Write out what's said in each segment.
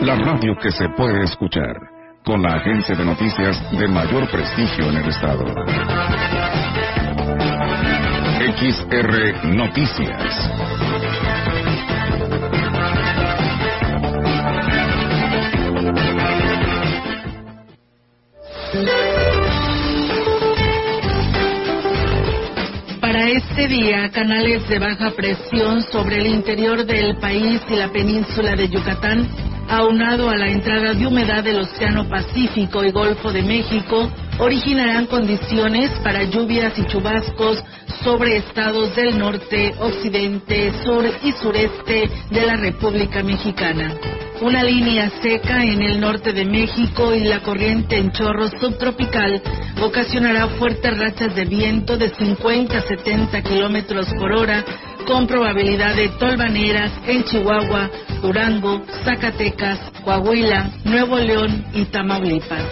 la radio que se puede escuchar, con la agencia de noticias de mayor prestigio en el estado. XR Noticias. Para este día, canales de baja presión sobre el interior del país y la península de Yucatán, aunado a la entrada de humedad del Océano Pacífico y Golfo de México, originarán condiciones para lluvias y chubascos sobre estados del norte, occidente, sur y sureste de la República Mexicana. Una línea seca en el norte de México y la corriente en chorro subtropical ocasionará fuertes rachas de viento de 50 a 70 kilómetros por hora, con probabilidad de tolvaneras en Chihuahua, Durango, Zacatecas, Coahuila, Nuevo León y Tamaulipas.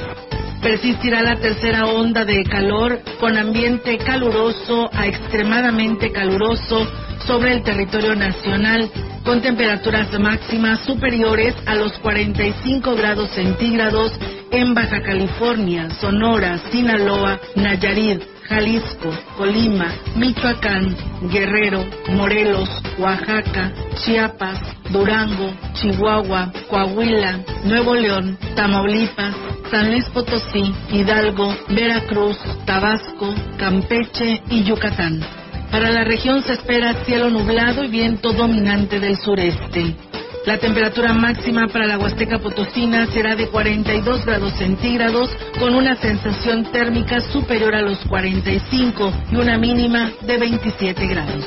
Persistirá la tercera onda de calor con ambiente caluroso a extremadamente caluroso sobre el territorio nacional, con temperaturas máximas superiores a los 45 grados centígrados en Baja California, Sonora, Sinaloa, Nayarit, Jalisco, Colima, Michoacán, Guerrero, Morelos, Oaxaca, Chiapas, Durango, Chihuahua, Coahuila, Nuevo León, Tamaulipas, San Luis Potosí, Hidalgo, Veracruz, Tabasco, Campeche y Yucatán. Para la región se espera cielo nublado y viento dominante del sureste. La temperatura máxima para la Huasteca Potosina será de 42 grados centígrados con una sensación térmica superior a los 45 y una mínima de 27 grados.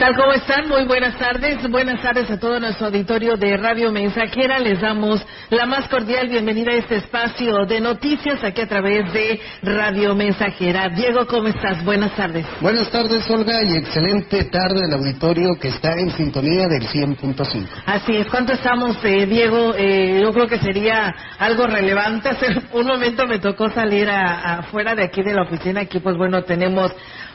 Tal? ¿Cómo están? Muy buenas tardes. Buenas tardes a todo nuestro auditorio de Radio Mensajera. Les damos la más cordial bienvenida a este espacio de noticias aquí a través de Radio Mensajera. Diego, ¿cómo estás? Buenas tardes. Buenas tardes, Olga, y excelente tarde al auditorio que está en sintonía del 100.5. Así es. ¿Cuánto estamos, eh, Diego? Eh, yo creo que sería algo relevante. Hace un momento me tocó salir afuera de aquí de la oficina. Aquí, pues bueno, tenemos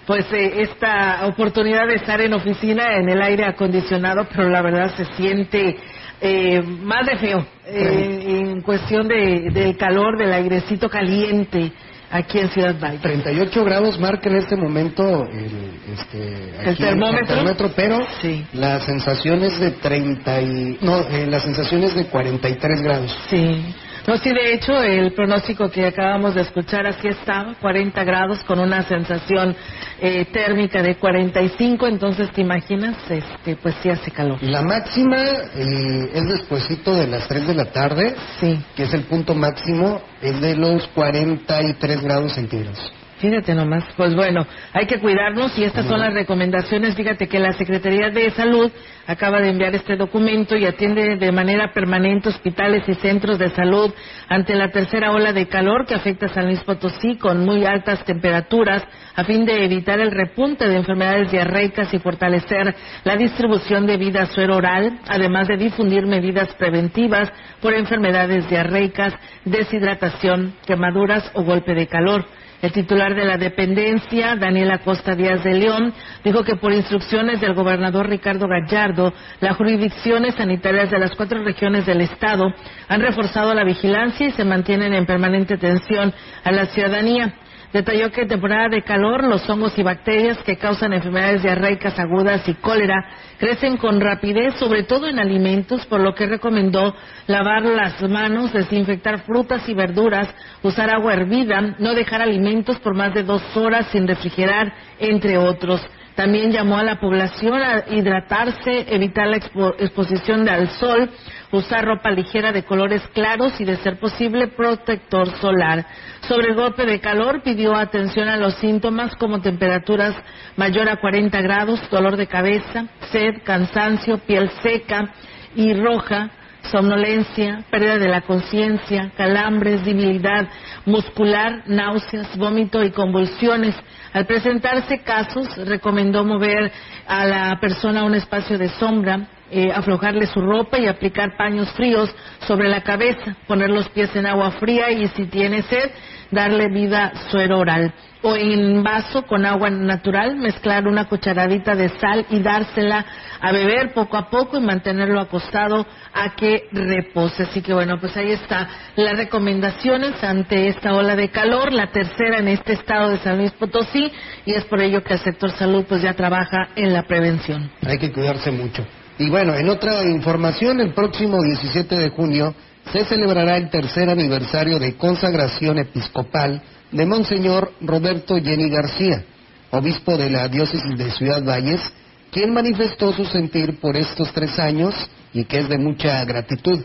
pues eh, esta oportunidad de estar en oficina en el aire acondicionado, pero la verdad se siente eh, más de feo eh, en cuestión de, del calor, del airecito caliente aquí en Ciudad Valle. 38 grados marca en este momento el, este, ¿El aquí termómetro? termómetro, pero Sí. la sensación es de 30 y, no, eh, la sensación es de 43 grados. Sí. No, sí, de hecho, el pronóstico que acabamos de escuchar aquí estaba, 40 grados con una sensación eh, térmica de 45, entonces te imaginas, este, pues sí hace calor. La máxima eh, es despuesito de las 3 de la tarde, Sí. que es el punto máximo, es de los 43 grados centígrados. Fíjate nomás, pues bueno, hay que cuidarnos y estas son las recomendaciones. Fíjate que la Secretaría de Salud acaba de enviar este documento y atiende de manera permanente hospitales y centros de salud ante la tercera ola de calor que afecta a San Luis Potosí con muy altas temperaturas a fin de evitar el repunte de enfermedades diarreicas y fortalecer la distribución de vida suero oral, además de difundir medidas preventivas por enfermedades diarreicas, deshidratación, quemaduras o golpe de calor. El titular de la dependencia, Daniel Acosta Díaz de León, dijo que por instrucciones del gobernador Ricardo Gallardo, las jurisdicciones sanitarias de las cuatro regiones del Estado han reforzado la vigilancia y se mantienen en permanente atención a la ciudadanía. Detalló que en temporada de calor los hongos y bacterias que causan enfermedades diarreicas agudas y cólera crecen con rapidez, sobre todo en alimentos, por lo que recomendó lavar las manos, desinfectar frutas y verduras, usar agua hervida, no dejar alimentos por más de dos horas sin refrigerar, entre otros. También llamó a la población a hidratarse, evitar la exposición al sol, usar ropa ligera de colores claros y, de ser posible, protector solar. Sobre golpe de calor, pidió atención a los síntomas como temperaturas mayor a 40 grados, dolor de cabeza, sed, cansancio, piel seca y roja, somnolencia, pérdida de la conciencia, calambres, debilidad muscular, náuseas, vómito y convulsiones. Al presentarse casos, recomendó mover a la persona a un espacio de sombra, eh, aflojarle su ropa y aplicar paños fríos sobre la cabeza, poner los pies en agua fría y si tiene sed, darle vida suero oral. O en vaso con agua natural, mezclar una cucharadita de sal y dársela a beber poco a poco y mantenerlo acostado a que repose. Así que bueno, pues ahí está las recomendaciones ante esta ola de calor, la tercera en este estado de San Luis Potosí, y es por ello que el sector salud pues ya trabaja en la prevención. Hay que cuidarse mucho. Y bueno, en otra información, el próximo 17 de junio se celebrará el tercer aniversario de consagración episcopal de Monseñor Roberto Jenny García, obispo de la diócesis de Ciudad Valles, quien manifestó su sentir por estos tres años y que es de mucha gratitud.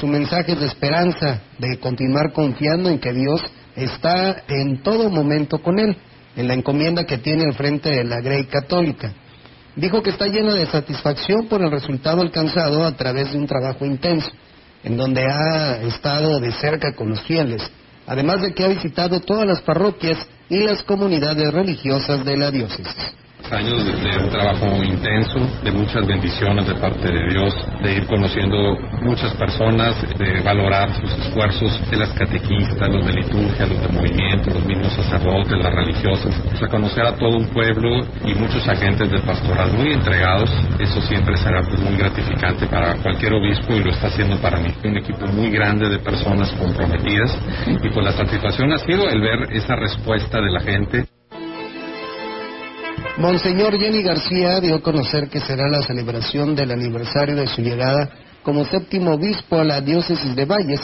Su mensaje es de esperanza, de continuar confiando en que Dios está en todo momento con él, en la encomienda que tiene al frente de la Grey Católica. Dijo que está lleno de satisfacción por el resultado alcanzado a través de un trabajo intenso en donde ha estado de cerca con los fieles, además de que ha visitado todas las parroquias y las comunidades religiosas de la diócesis años de, un trabajo intenso, de muchas bendiciones de parte de Dios, de ir conociendo muchas personas, de valorar sus esfuerzos de las catequistas, los de liturgia, los de movimiento, los mismos sacerdotes, las religiosas, o sea, conocer a todo un pueblo y muchos agentes de pastoral muy entregados, eso siempre será pues, muy gratificante para cualquier obispo y lo está haciendo para mí. Un equipo muy grande de personas comprometidas y pues la satisfacción ha sido el ver esa respuesta de la gente. Monseñor Jenny García dio a conocer que será la celebración del aniversario de su llegada como séptimo obispo a la diócesis de Valles,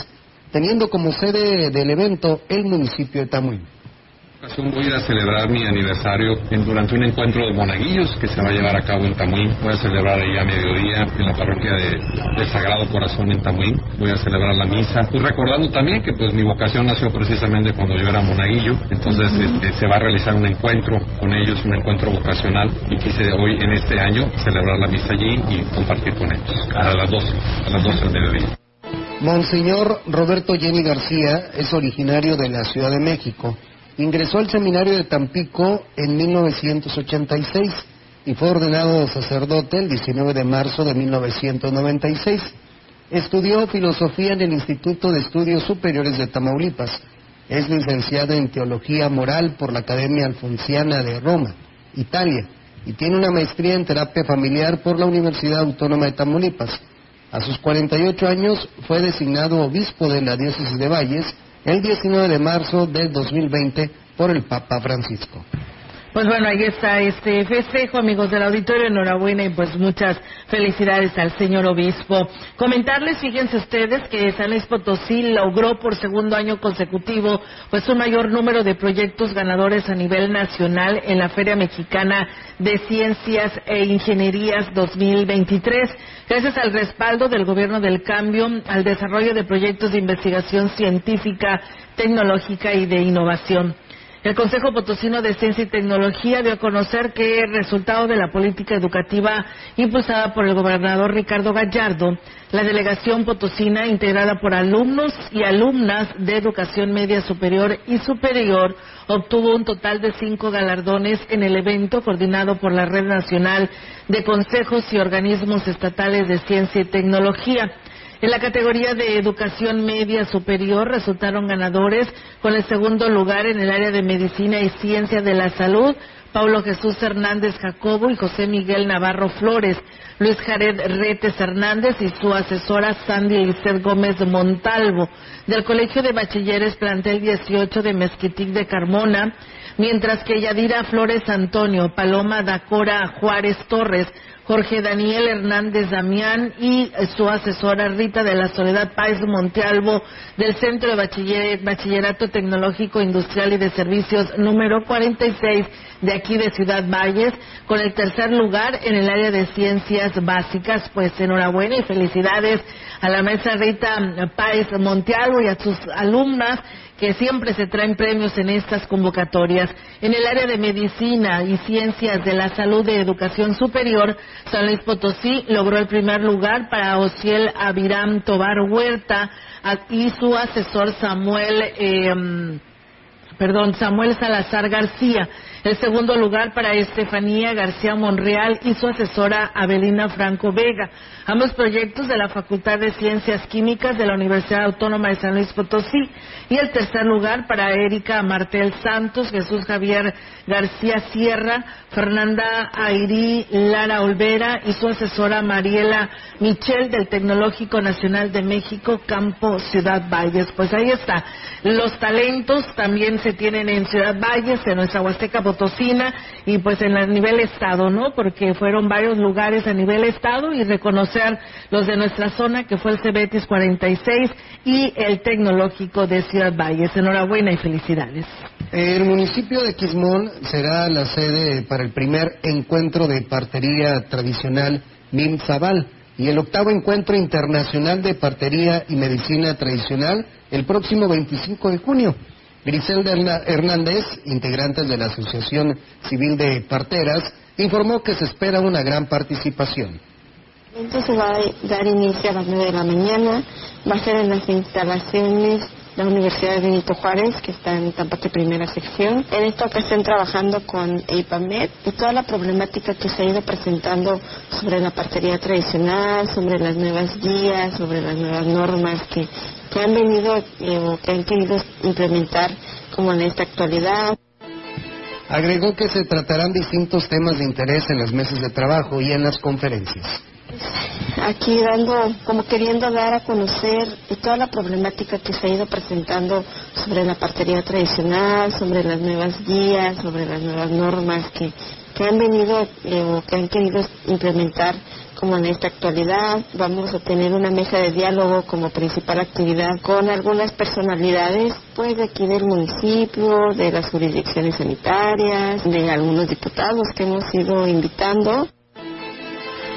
teniendo como sede del evento el municipio de Tamuín voy a celebrar mi aniversario durante un encuentro de monaguillos que se va a llevar a cabo en Tamuín. Voy a celebrar ahí a mediodía en la parroquia de, Sagrado Corazón en Tamuín. Voy a celebrar la misa. Pues recordando también que pues mi vocación nació precisamente cuando yo era monaguillo. Entonces este, se va a realizar un encuentro con ellos, un encuentro vocacional. Y quise hoy en este año celebrar la misa allí y compartir con ellos a las 12, a las 12 del mediodía. Monseñor Roberto Jenny García es originario de la Ciudad de México Ingresó al seminario de Tampico en 1986 y fue ordenado sacerdote el 19 de marzo de 1996. Estudió filosofía en el Instituto de Estudios Superiores de Tamaulipas. Es licenciado en Teología Moral por la Academia Alfonsiana de Roma, Italia, y tiene una maestría en terapia familiar por la Universidad Autónoma de Tamaulipas. A sus 48 años fue designado obispo de la diócesis de Valles el 19 de marzo del 2020 por el Papa Francisco. Pues bueno, ahí está este festejo, amigos del auditorio, enhorabuena y pues muchas felicidades al señor obispo. Comentarles, fíjense ustedes, que San Luis Potosí logró por segundo año consecutivo pues un mayor número de proyectos ganadores a nivel nacional en la Feria Mexicana de Ciencias e Ingenierías 2023, gracias al respaldo del Gobierno del Cambio al desarrollo de proyectos de investigación científica, tecnológica y de innovación. El Consejo Potosino de Ciencia y Tecnología dio a conocer que el resultado de la política educativa impulsada por el gobernador Ricardo Gallardo, la delegación potosina integrada por alumnos y alumnas de educación media superior y superior obtuvo un total de cinco galardones en el evento coordinado por la Red Nacional de Consejos y Organismos Estatales de Ciencia y Tecnología. En la categoría de educación media superior resultaron ganadores con el segundo lugar en el área de medicina y ciencia de la salud, Paulo Jesús Hernández Jacobo y José Miguel Navarro Flores, Luis Jared Retes Hernández y su asesora Sandy Lizeth Gómez Montalvo, del Colegio de Bachilleres Plantel 18 de Mezquitic de Carmona, mientras que Yadira Flores Antonio, Paloma Dacora Juárez Torres, Jorge Daniel Hernández Damián y su asesora Rita de la Soledad Páez Montealvo del Centro de Bachillerato Tecnológico Industrial y de Servicios número 46 de aquí de Ciudad Valles, con el tercer lugar en el área de ciencias básicas. Pues enhorabuena y felicidades a la maestra Rita Páez Montealvo y a sus alumnas que siempre se traen premios en estas convocatorias. En el área de medicina y ciencias de la salud de educación superior, San Luis Potosí logró el primer lugar para Ociel Aviram Tobar Huerta y su asesor Samuel, eh, perdón, Samuel Salazar García. El segundo lugar para Estefanía García Monreal y su asesora Abelina Franco Vega. Ambos proyectos de la Facultad de Ciencias Químicas de la Universidad Autónoma de San Luis Potosí. Y el tercer lugar para Erika Martel Santos, Jesús Javier García Sierra, Fernanda Airí Lara Olvera y su asesora Mariela Michel del Tecnológico Nacional de México, Campo Ciudad Valles. Pues ahí está. Los talentos también se tienen en Ciudad Valles, en nuestra Huasteca Potosina y pues en el nivel estado, ¿no? Porque fueron varios lugares a nivel estado y reconocer los de nuestra zona, que fue el Cebetis 46 y el Tecnológico de Ciudad Valles. Enhorabuena y felicidades. El municipio de Quismón será la sede para el primer encuentro de partería tradicional MIM Zabal y el octavo encuentro internacional de partería y medicina tradicional el próximo 25 de junio. Griselda Hernández, integrante de la Asociación Civil de Parteras, informó que se espera una gran participación. Entonces se va a dar inicio a las 9 de la mañana, va a ser en las instalaciones de la Universidad de Benito Juárez, que está en Tampate Primera Sección. En esto que estén trabajando con EIPAMED y toda la problemática que se ha ido presentando sobre la partería tradicional, sobre las nuevas guías, sobre las nuevas normas que que han venido eh, o que han querido implementar como en esta actualidad. Agregó que se tratarán distintos temas de interés en las mesas de trabajo y en las conferencias. Aquí dando, como queriendo dar a conocer toda la problemática que se ha ido presentando sobre la partería tradicional, sobre las nuevas guías, sobre las nuevas normas que, que han venido eh, o que han querido implementar como en esta actualidad. Vamos a tener una mesa de diálogo como principal actividad con algunas personalidades, pues de aquí del municipio, de las jurisdicciones sanitarias, de algunos diputados que hemos ido invitando.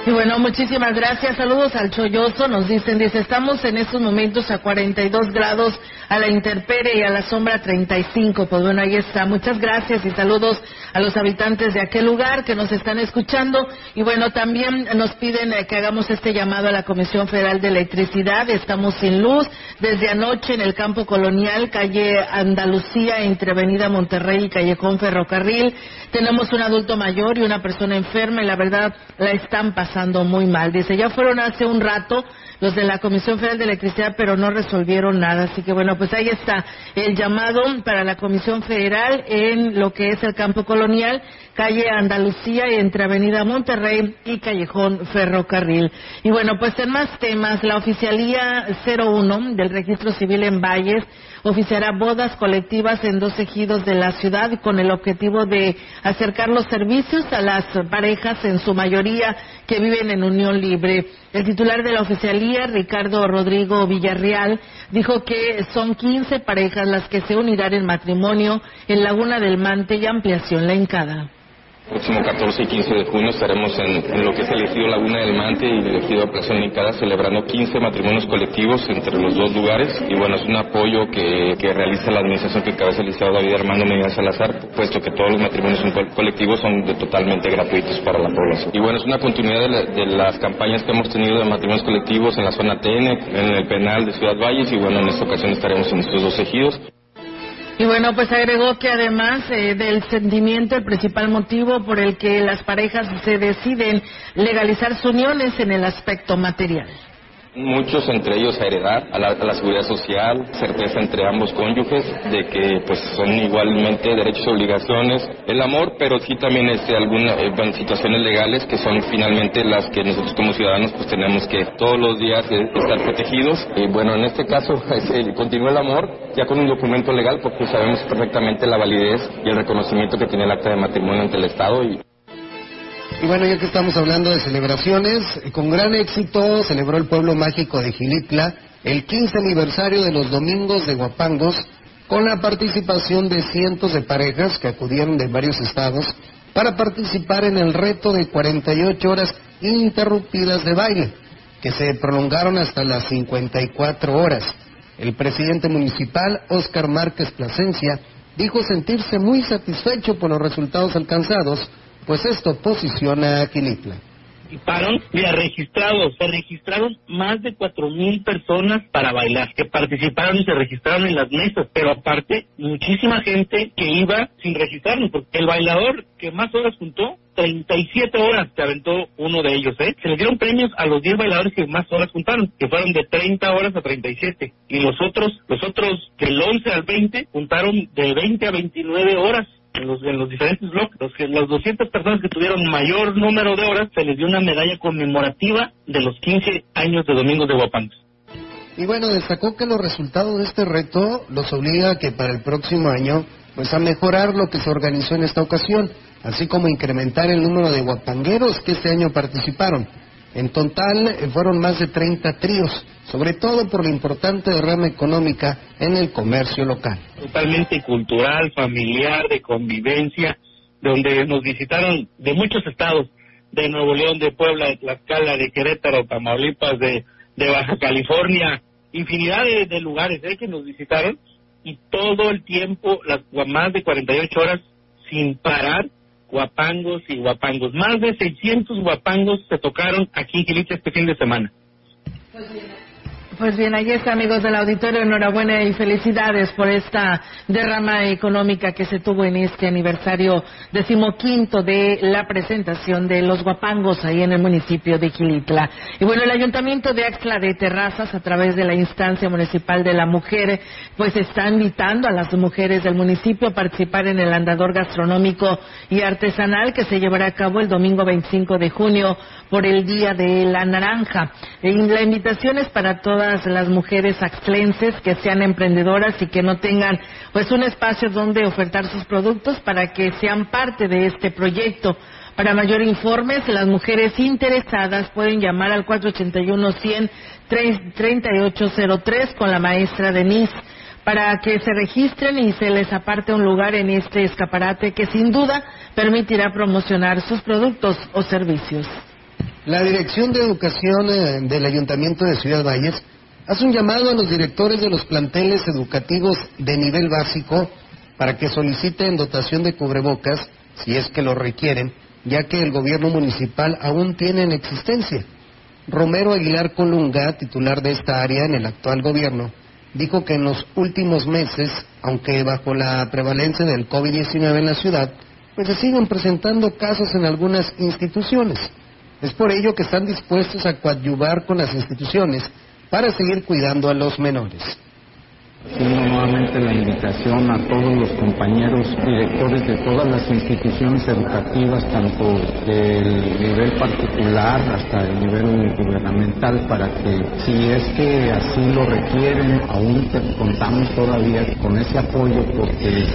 Y bueno, muchísimas gracias. Saludos al Cholloso. Nos dicen, dice, estamos en estos momentos a 42 grados a la interpere y a la sombra 35. Pues bueno, ahí está. Muchas gracias y saludos a los habitantes de aquel lugar que nos están escuchando. Y bueno, también nos piden eh, que hagamos este llamado a la Comisión Federal de Electricidad. Estamos sin luz desde anoche en el campo colonial, calle Andalucía, entre Avenida Monterrey y Callejón Ferrocarril. Tenemos un adulto mayor y una persona enferma y la verdad la están pasando muy mal. Dice, ya fueron hace un rato los de la Comisión Federal de Electricidad, pero no resolvieron nada. Así que bueno, pues ahí está el llamado para la Comisión Federal en lo que es el campo colonial, calle Andalucía entre Avenida Monterrey y Callejón Ferrocarril. Y bueno, pues en más temas, la Oficialía 01 del Registro Civil en Valles oficiará bodas colectivas en dos ejidos de la ciudad con el objetivo de acercar los servicios a las parejas, en su mayoría que viven en unión libre. El titular de la oficialía, Ricardo Rodrigo Villarreal, dijo que son 15 parejas las que se unirán en matrimonio en Laguna del Mante y Ampliación La Encada. Próximo 14 y 15 de junio estaremos en, lo que es el ejido Laguna del Mante y el ejido Plaza Unicada celebrando 15 matrimonios colectivos entre los dos lugares y bueno, es un apoyo que, realiza la administración que cabeza el licenciado David Armando Medina Salazar, puesto que todos los matrimonios colectivos son totalmente gratuitos para la población. Y bueno, es una continuidad de, las campañas que hemos tenido de matrimonios colectivos en la zona TN, en el penal de Ciudad Valles y bueno, en esta ocasión estaremos en estos dos ejidos. Y bueno, pues agregó que además eh, del sentimiento, el principal motivo por el que las parejas se deciden legalizar sus uniones en el aspecto material muchos entre ellos a heredar, a la, seguridad social, certeza entre ambos cónyuges de que pues son igualmente derechos y obligaciones, el amor, pero sí también este, algunas eh, situaciones legales que son finalmente las que nosotros como ciudadanos pues tenemos que todos los días eh, estar protegidos. Y bueno, en este caso continúa el amor ya con un documento legal porque sabemos perfectamente la validez y el reconocimiento que tiene el acta de matrimonio ante el Estado y y bueno, ya que estamos hablando de celebraciones, con gran éxito celebró el pueblo mágico de Gilitla el 15 aniversario de los Domingos de Guapangos, con la participación de cientos de parejas que acudieron de varios estados para participar en el reto de 48 horas ininterrumpidas de baile, que se prolongaron hasta las 54 horas. El presidente municipal, Óscar Márquez Plasencia, dijo sentirse muy satisfecho por los resultados alcanzados pues esto posiciona a Quilitla. Participaron, mira, registrados, se registraron más de cuatro mil personas para bailar, que participaron y se registraron en las mesas, pero aparte, muchísima gente que iba sin registrarnos, porque el bailador que más horas juntó, 37 horas se aventó uno de ellos, ¿eh? Se le dieron premios a los 10 bailadores que más horas juntaron, que fueron de 30 horas a 37. Y los otros, los otros del 11 al 20 juntaron de 20 a 29 horas en los, en los diferentes bloques. Los, que, las 200 personas que tuvieron mayor número de horas se les dio una medalla conmemorativa de los 15 años de Domingo de Guapangos. Y bueno, destacó que los resultados de este reto los obliga a que para el próximo año, pues a mejorar lo que se organizó en esta ocasión, así como incrementar el número de guapangueros que este año participaron. En total eh, fueron más de 30 tríos, sobre todo por la importante derrama económica en el comercio local. Totalmente cultural, familiar, de convivencia, donde nos visitaron de muchos estados, de Nuevo León, de Puebla, de Tlaxcala, de Querétaro, Tamaulipas, de, Baja California, infinidad de, lugares ¿eh? que nos visitaron y todo el tiempo, las más de 48 horas sin parar, guapangos y guapangos. Más de 600 guapangos se tocaron aquí en Quilita este fin de semana. Pues ahí está, amigos del auditorio. Enhorabuena y felicidades por esta derrama económica que se tuvo en este aniversario decimoquinto de la presentación de los guapangos ahí en el municipio de Quilitla. Y bueno, el Ayuntamiento de Axla de Terrazas, a través de la instancia municipal de la mujer, pues está invitando a las mujeres del municipio a participar en el andador gastronómico y artesanal que se llevará a cabo el domingo 25 de junio por el Día de la Naranja. Y la invitación es para todas las mujeres axlenses que sean emprendedoras y que no tengan pues un espacio donde ofertar sus productos para que sean parte de este proyecto. Para mayor informes, las mujeres interesadas pueden llamar al 481-100-3803 con la maestra Denise para que se registren y se les aparte un lugar en este escaparate que sin duda permitirá promocionar sus productos o servicios. La Dirección de Educación eh, del Ayuntamiento de Ciudad Valles hace un llamado a los directores de los planteles educativos de nivel básico para que soliciten dotación de cubrebocas si es que lo requieren, ya que el gobierno municipal aún tiene en existencia. Romero Aguilar Colunga, titular de esta área en el actual gobierno, dijo que en los últimos meses, aunque bajo la prevalencia del COVID-19 en la ciudad, pues se siguen presentando casos en algunas instituciones. Es por ello que están dispuestos a coadyuvar con las instituciones para seguir cuidando a los menores. Haciendo nuevamente la invitación a todos los compañeros directores de todas las instituciones educativas, tanto del nivel particular hasta el nivel gubernamental, para que si es que así lo requieren, aún contamos todavía con ese apoyo porque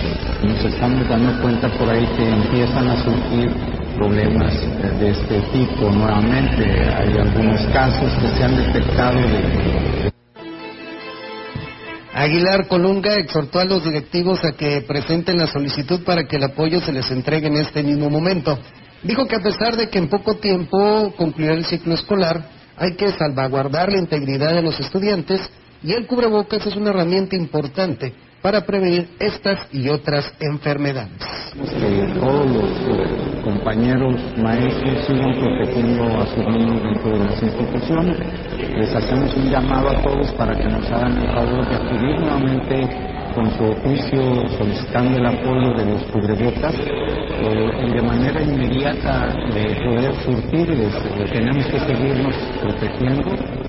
nos estamos dando cuenta por ahí que empiezan a surgir problemas de este tipo nuevamente. Hay algunos casos que se han detectado de Aguilar Colunga exhortó a los directivos a que presenten la solicitud para que el apoyo se les entregue en este mismo momento. Dijo que a pesar de que en poco tiempo concluirá el ciclo escolar, hay que salvaguardar la integridad de los estudiantes y el cubrebocas es una herramienta importante para prevenir estas y otras enfermedades. Que todos los eh, compañeros maestros sigan protegiendo a sus niños dentro de las instituciones. Les hacemos un llamado a todos para que nos hagan el favor de acudir nuevamente con su oficio solicitando el apoyo de los cubrebocas eh, de manera inmediata de poder surtirles. tenemos que seguirnos protegiendo.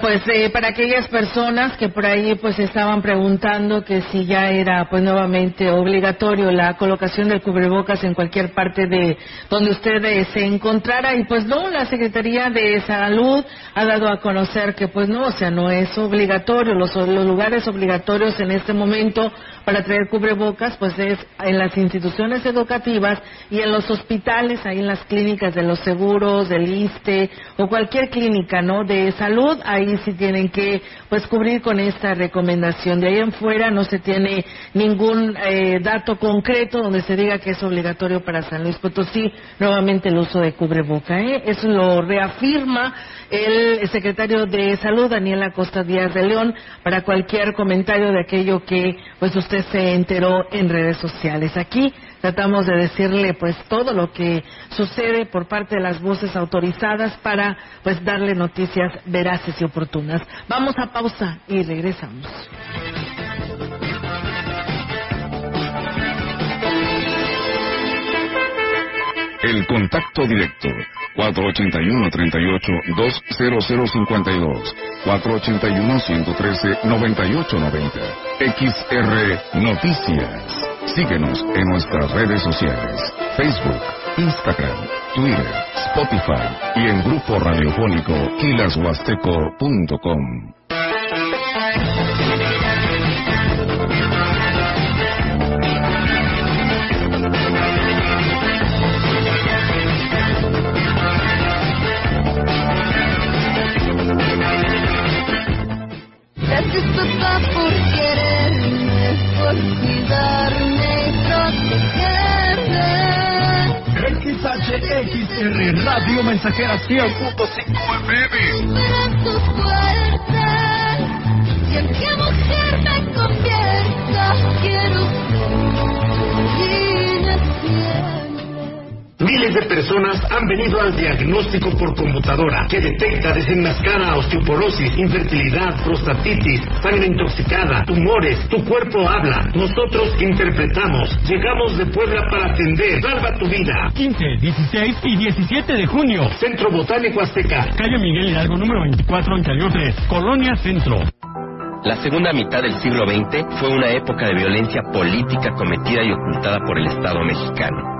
Pues eh, para aquellas personas que por ahí pues estaban preguntando que si ya era pues nuevamente obligatorio la colocación del cubrebocas en cualquier parte de donde usted eh, se encontrara y pues no, la Secretaría de Salud ha dado a conocer que pues no, o sea, no es obligatorio, los, los lugares obligatorios en este momento para traer cubrebocas pues es en las instituciones educativas y en los hospitales, ahí en las clínicas de los seguros, del ISTE o cualquier clínica, ¿no? De salud, ahí si tienen que pues cubrir con esta recomendación. De ahí en fuera no se tiene ningún eh, dato concreto donde se diga que es obligatorio para San Luis Potosí nuevamente el uso de cubreboca. ¿eh? Eso lo reafirma el secretario de Salud, Daniel Acosta Díaz de León, para cualquier comentario de aquello que pues usted se enteró en redes sociales. Aquí tratamos de decirle pues todo lo que sucede por parte de las voces autorizadas para pues darle noticias veraces y oportunas. Vamos a pausa y regresamos. El contacto directo 481-38-20052 481-113-9890 XR Noticias Síguenos en nuestras redes sociales, Facebook, Instagram, Twitter, Spotify y en grupo radiofónico quilashuasteco.com. XR Radio Mensajera 100.5 FM. tus puertas, quiero Miles de personas han venido al diagnóstico por computadora que detecta, desenmascara osteoporosis, infertilidad, prostatitis, sangre intoxicada, tumores. Tu cuerpo habla. Nosotros interpretamos. Llegamos de Puebla para atender. Salva tu vida. 15, 16 y 17 de junio. Centro Botánico Azteca. Calle Miguel Hidalgo número 24, interior 3. Colonia Centro. La segunda mitad del siglo XX fue una época de violencia política cometida y ocultada por el Estado mexicano.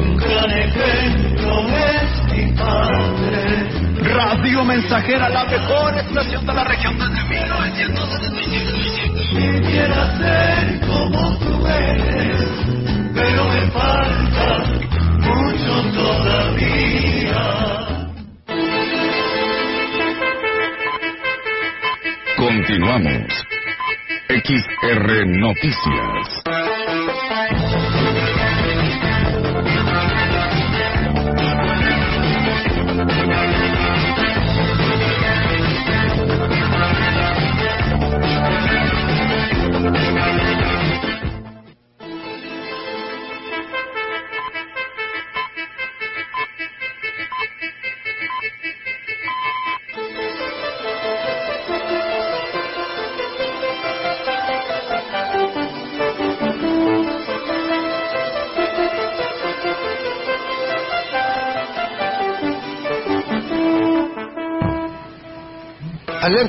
un gran ejemplo es mi padre. Radio Mensajera, la mejor estación de la región desde 1975. Quisiera ser como tú eres, pero me falta mucho todavía. Continuamos. XR Noticias.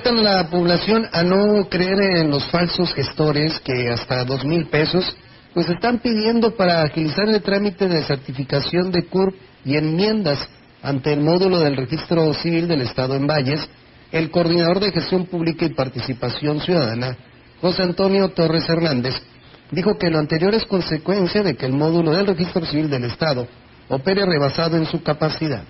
Alertan a la población a no creer en los falsos gestores que hasta dos mil pesos pues están pidiendo para agilizar el trámite de certificación de CURP y enmiendas ante el módulo del registro civil del Estado en Valles, el coordinador de gestión pública y participación ciudadana, José Antonio Torres Hernández, dijo que lo anterior es consecuencia de que el módulo del registro civil del Estado opere rebasado en su capacidad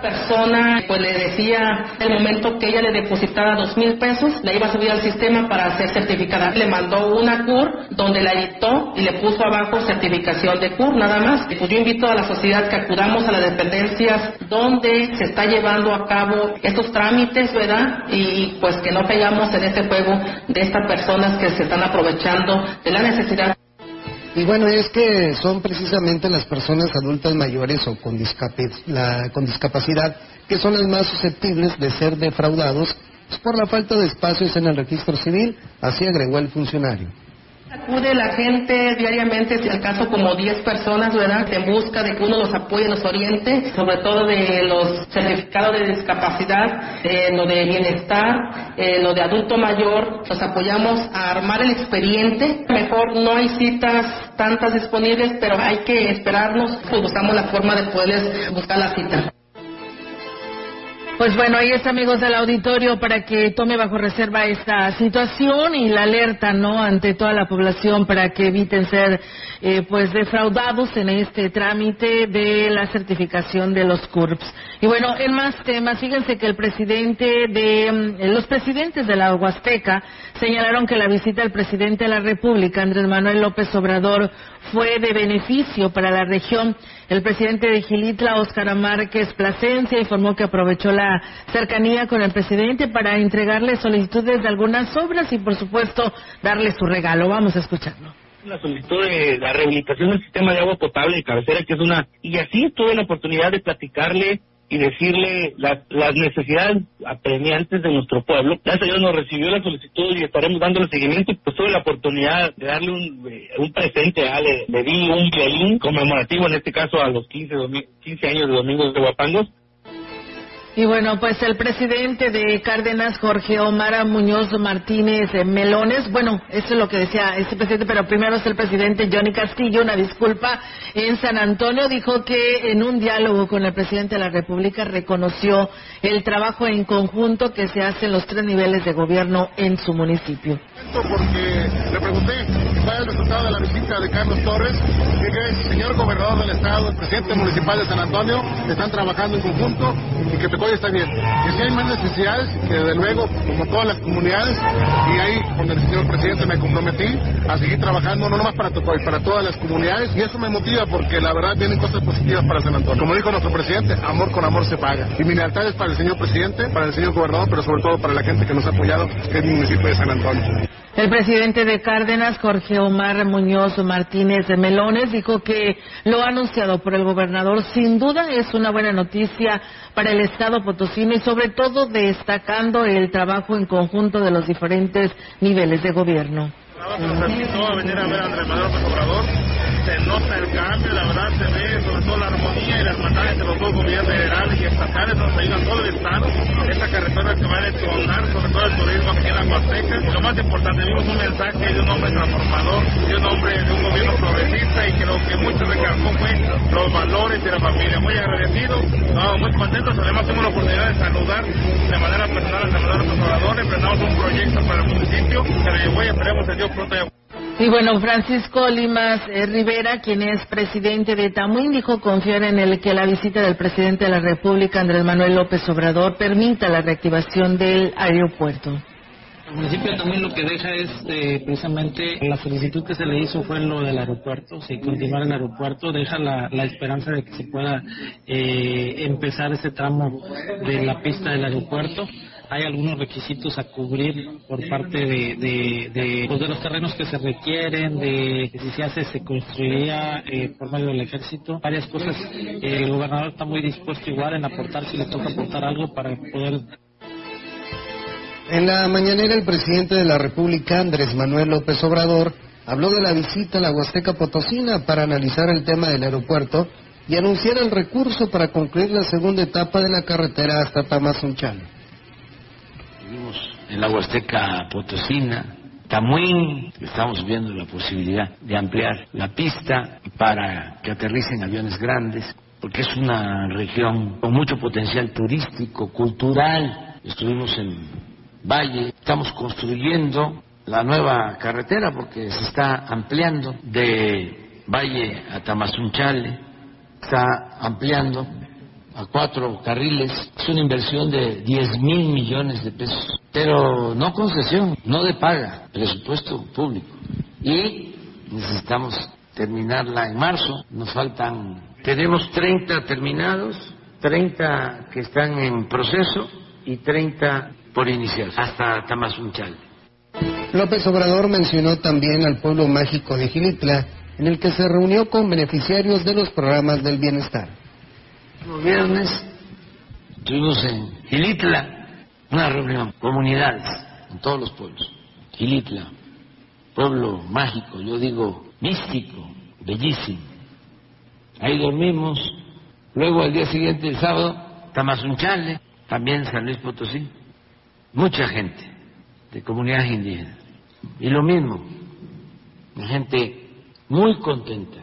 persona pues le decía el momento que ella le depositaba dos mil pesos, la iba a subir al sistema para ser certificada. Le mandó una CUR donde la editó y le puso abajo certificación de CUR nada más. Pues yo invito a la sociedad que acudamos a las dependencias donde se está llevando a cabo estos trámites, ¿verdad? Y pues que no caigamos en ese juego de estas personas que se están aprovechando de la necesidad. Y bueno, es que son precisamente las personas adultas mayores o con, con discapacidad que son las más susceptibles de ser defraudados por la falta de espacios en el registro civil, así agregó el funcionario. Acude la gente diariamente, si al caso como 10 personas, ¿verdad?, en busca de que uno los apoye, los oriente, sobre todo de los certificados de discapacidad, eh, lo de bienestar, eh, lo de adulto mayor, los apoyamos a armar el expediente. Mejor no hay citas tantas disponibles, pero hay que esperarnos, pues buscamos la forma de poderles buscar la cita. Pues bueno, ahí está, amigos del auditorio, para que tome bajo reserva esta situación y la alerta, ¿no?, ante toda la población para que eviten ser, eh, pues, defraudados en este trámite de la certificación de los CURPS. Y bueno, en más temas, fíjense que el presidente de, mm, los presidentes de la Huasteca señalaron que la visita del presidente de la República, Andrés Manuel López Obrador, fue de beneficio para la región. El presidente de Gilitla, Óscar Márquez Plasencia, informó que aprovechó la cercanía con el presidente para entregarle solicitudes de algunas obras y, por supuesto, darle su regalo. Vamos a escucharlo la solicitud de la rehabilitación del sistema de agua potable de cabecera, que es una... Y así tuve la oportunidad de platicarle y decirle las, las necesidades apremiantes de nuestro pueblo. Gracias a Dios nos recibió la solicitud y estaremos dándole seguimiento. Pues tuve la oportunidad de darle un, eh, un presente, le, le, di un violín conmemorativo, en este caso a los 15, 15 años de Domingos de Guapangos, y bueno, pues el presidente de Cárdenas, Jorge Omar Muñoz Martínez Melones, bueno, eso es lo que decía este presidente, pero primero es el presidente Johnny Castillo, una disculpa, en San Antonio dijo que en un diálogo con el presidente de la República reconoció el trabajo en conjunto que se hace en los tres niveles de gobierno en su municipio. Porque le pregunté cuál es el resultado de la visita de Carlos Torres, que el señor gobernador del estado, el presidente municipal de San Antonio, están trabajando en conjunto y que te está bien. Que si hay más necesidades, que desde luego, como todas las comunidades, y ahí con el señor presidente me comprometí a seguir trabajando no nomás para Tocoy, para todas las comunidades, y eso me motiva porque la verdad vienen cosas positivas para San Antonio. Como dijo nuestro presidente, amor con amor se paga. Y mi lealtad es para el señor presidente, para el señor gobernador, pero sobre todo para la gente que nos ha apoyado, que es el municipio de San Antonio. El presidente de Cárdenas, Jorge Omar Muñoz Martínez de Melones, dijo que lo anunciado por el gobernador. Sin duda es una buena noticia para el Estado potosino y sobre todo destacando el trabajo en conjunto de los diferentes niveles de gobierno se nota el cambio, la verdad se ve sobre todo la armonía y la hermandad entre los dos gobiernos federales y estatales, nos ayudan todo el Estado. Esta carretera que va a detonar sobre todo el turismo aquí en la Huasteca. Lo más importante, vimos un mensaje de un hombre transformador, de un hombre de un gobierno progresista y que lo que mucho recalcó fue los valores de la familia. Muy agradecido, no, muy contentos. Además, tengo la oportunidad de saludar de manera personal al senador Obrador. Empezamos un proyecto para el municipio que lo llevó y esperemos a Dios. Y bueno, Francisco Limas eh, Rivera, quien es presidente de Tamuín, dijo confiar en el que la visita del presidente de la República, Andrés Manuel López Obrador, permita la reactivación del aeropuerto. El municipio también lo que deja es eh, precisamente la solicitud que se le hizo fue lo del aeropuerto, si continuar el aeropuerto deja la, la esperanza de que se pueda eh, empezar ese tramo de la pista del aeropuerto hay algunos requisitos a cubrir por parte de, de, pues de los terrenos que se requieren, de si se hace, se construiría eh, por medio del ejército, varias cosas. el gobernador está muy dispuesto igual en aportar, si le toca aportar algo para poder en la mañanera, el presidente de la República, Andrés Manuel López Obrador, habló de la visita a la Huasteca Potosina para analizar el tema del aeropuerto y anunciar el recurso para concluir la segunda etapa de la carretera hasta Tamazunchal en la Huasteca Potosina, Tamuín, estamos viendo la posibilidad de ampliar la pista para que aterricen aviones grandes, porque es una región con mucho potencial turístico, cultural. Estuvimos en Valle, estamos construyendo la nueva carretera porque se está ampliando de Valle a Tamazunchale, está ampliando a cuatro carriles. Es una inversión de 10 mil millones de pesos, pero no concesión, no de paga, presupuesto público. Y necesitamos terminarla en marzo, nos faltan, tenemos 30 terminados, 30 que están en proceso y 30 por iniciar, hasta Tamazunchal. López Obrador mencionó también al pueblo mágico de Gilitla, en el que se reunió con beneficiarios de los programas del bienestar. Los viernes estuvimos en Gilitla, una reunión, comunidades, en todos los pueblos. Gilitla, pueblo mágico, yo digo místico, bellísimo. Ahí dormimos. Luego al día siguiente, el sábado, Tamazunchale, también San Luis Potosí. Mucha gente de comunidades indígenas. Y lo mismo, gente muy contenta,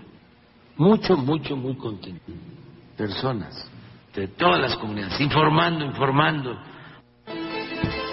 mucho, mucho, muy contenta. Personas de todas las comunidades, informando, informando.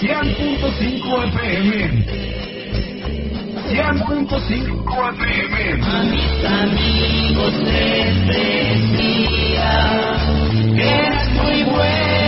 100.5 FM. 100.5 FM. A mis amigos les decía que eras muy bueno.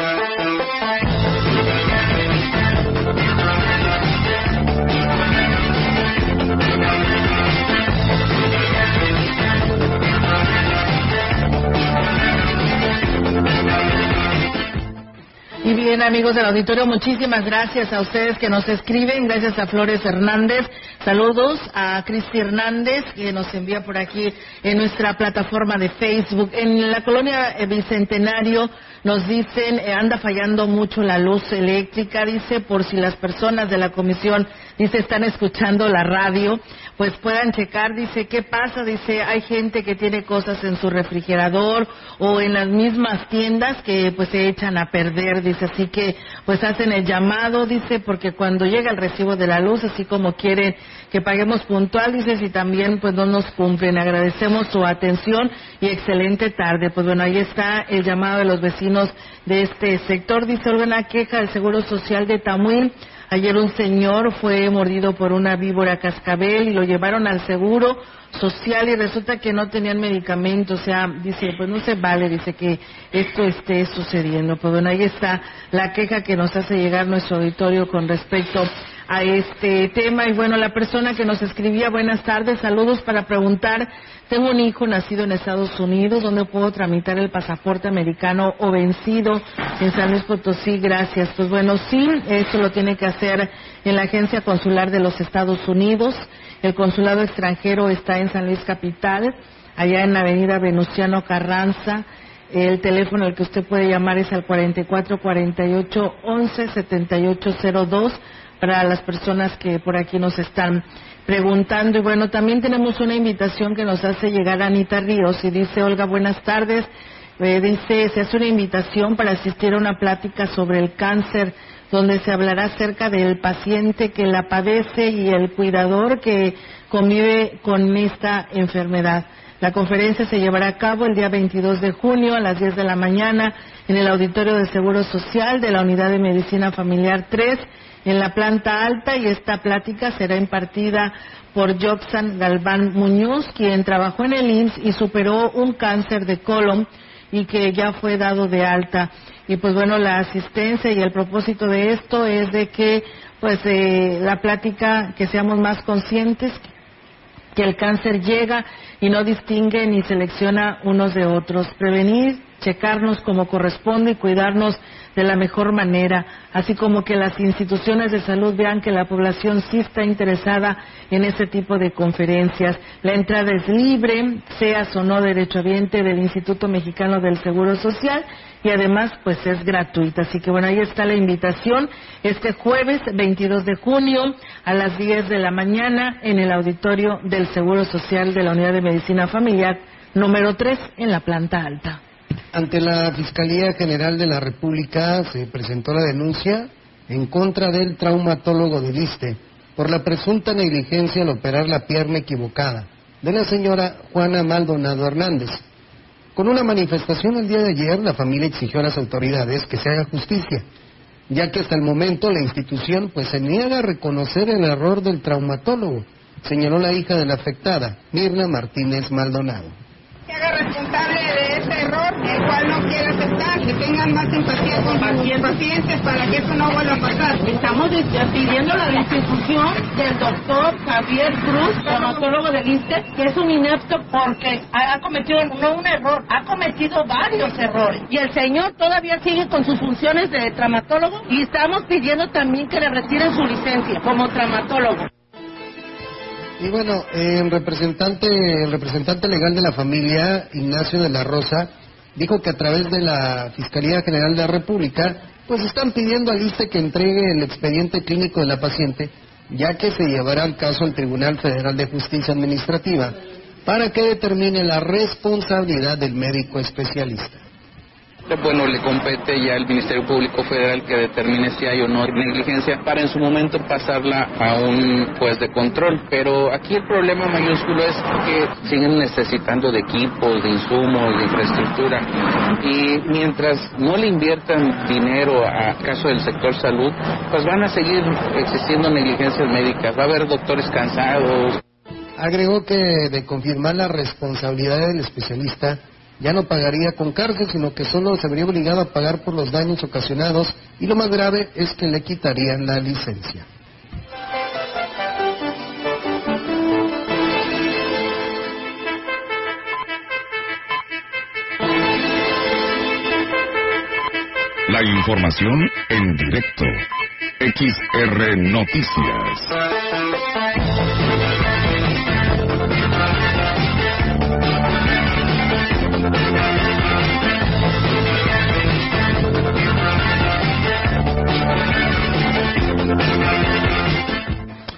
Y bien, amigos del auditorio, muchísimas gracias a ustedes que nos escriben, gracias a Flores Hernández, saludos a Cristi Hernández que nos envía por aquí en nuestra plataforma de Facebook. En la colonia Bicentenario nos dicen, eh, anda fallando mucho la luz eléctrica, dice, por si las personas de la comisión, dice, están escuchando la radio, pues puedan checar, dice, ¿qué pasa? Dice, hay gente que tiene cosas en su refrigerador o en las mismas tiendas que pues se echan a perder, dice, así que pues hacen el llamado, dice, porque cuando llega el recibo de la luz, así como quieren que paguemos puntual, dice, si también pues no nos cumplen. Agradecemos su atención y excelente tarde. Pues bueno, ahí está el llamado de los vecinos de este sector. Dice una queja del Seguro Social de Tamuín Ayer un señor fue mordido por una víbora cascabel y lo llevaron al seguro social y resulta que no tenían medicamento, o sea, dice, pues no se vale, dice que esto esté sucediendo. Pues bueno, ahí está la queja que nos hace llegar nuestro auditorio con respecto a este tema. Y bueno, la persona que nos escribía, buenas tardes, saludos para preguntar, tengo un hijo nacido en Estados Unidos, ¿dónde puedo tramitar el pasaporte americano o vencido en San Luis Potosí? Gracias. Pues bueno, sí, esto lo tiene que hacer en la Agencia Consular de los Estados Unidos. El consulado extranjero está en San Luis Capital, allá en la avenida Venustiano Carranza. El teléfono al que usted puede llamar es al 4448 11 7802 para las personas que por aquí nos están preguntando. Y bueno, también tenemos una invitación que nos hace llegar Anita Ríos y dice, Olga, buenas tardes. Eh, dice, se hace una invitación para asistir a una plática sobre el cáncer, donde se hablará acerca del paciente que la padece y el cuidador que convive con esta enfermedad. La conferencia se llevará a cabo el día 22 de junio a las 10 de la mañana en el Auditorio de Seguro Social de la Unidad de Medicina Familiar 3 en la planta alta y esta plática será impartida por Joxan Galván Muñoz, quien trabajó en el IMSS y superó un cáncer de colon y que ya fue dado de alta. Y pues bueno, la asistencia y el propósito de esto es de que pues eh, la plática, que seamos más conscientes que el cáncer llega y no distingue ni selecciona unos de otros. Prevenir, checarnos como corresponde y cuidarnos de la mejor manera, así como que las instituciones de salud vean que la población sí está interesada en ese tipo de conferencias. La entrada es libre, seas o no derechohabiente del Instituto Mexicano del Seguro Social y además pues es gratuita. Así que bueno, ahí está la invitación este jueves 22 de junio a las 10 de la mañana en el auditorio del Seguro Social de la Unidad de Medicina Familiar número 3 en la planta alta. Ante la Fiscalía General de la República se presentó la denuncia en contra del traumatólogo de Liste por la presunta negligencia al operar la pierna equivocada de la señora Juana Maldonado Hernández. Con una manifestación el día de ayer, la familia exigió a las autoridades que se haga justicia, ya que hasta el momento la institución pues se niega a reconocer el error del traumatólogo, señaló la hija de la afectada, Mirna Martínez Maldonado se haga responsable de ese error, el cual no quiere aceptar, que tengan más empatía con sus pacientes para que eso no vuelva a pasar. Estamos pidiendo la destitución del doctor Javier Cruz, traumatólogo de ISTE, que es un inepto porque ha cometido no un error, ha cometido varios errores. Y el señor todavía sigue con sus funciones de traumatólogo y estamos pidiendo también que le retiren su licencia como traumatólogo. Y bueno, el representante, el representante legal de la familia, Ignacio de la Rosa, dijo que a través de la Fiscalía General de la República, pues están pidiendo al ISTE que entregue el expediente clínico de la paciente, ya que se llevará el caso al Tribunal Federal de Justicia Administrativa para que determine la responsabilidad del médico especialista bueno, le compete ya al Ministerio Público Federal que determine si hay o no negligencia para en su momento pasarla a un juez de control. Pero aquí el problema mayúsculo es que siguen necesitando de equipos, de insumos, de infraestructura. Y mientras no le inviertan dinero a caso del sector salud, pues van a seguir existiendo negligencias médicas. Va a haber doctores cansados. Agregó que de confirmar la responsabilidad del especialista, ya no pagaría con cárcel, sino que solo se vería obligado a pagar por los daños ocasionados y lo más grave es que le quitarían la licencia. La información en directo. XR Noticias.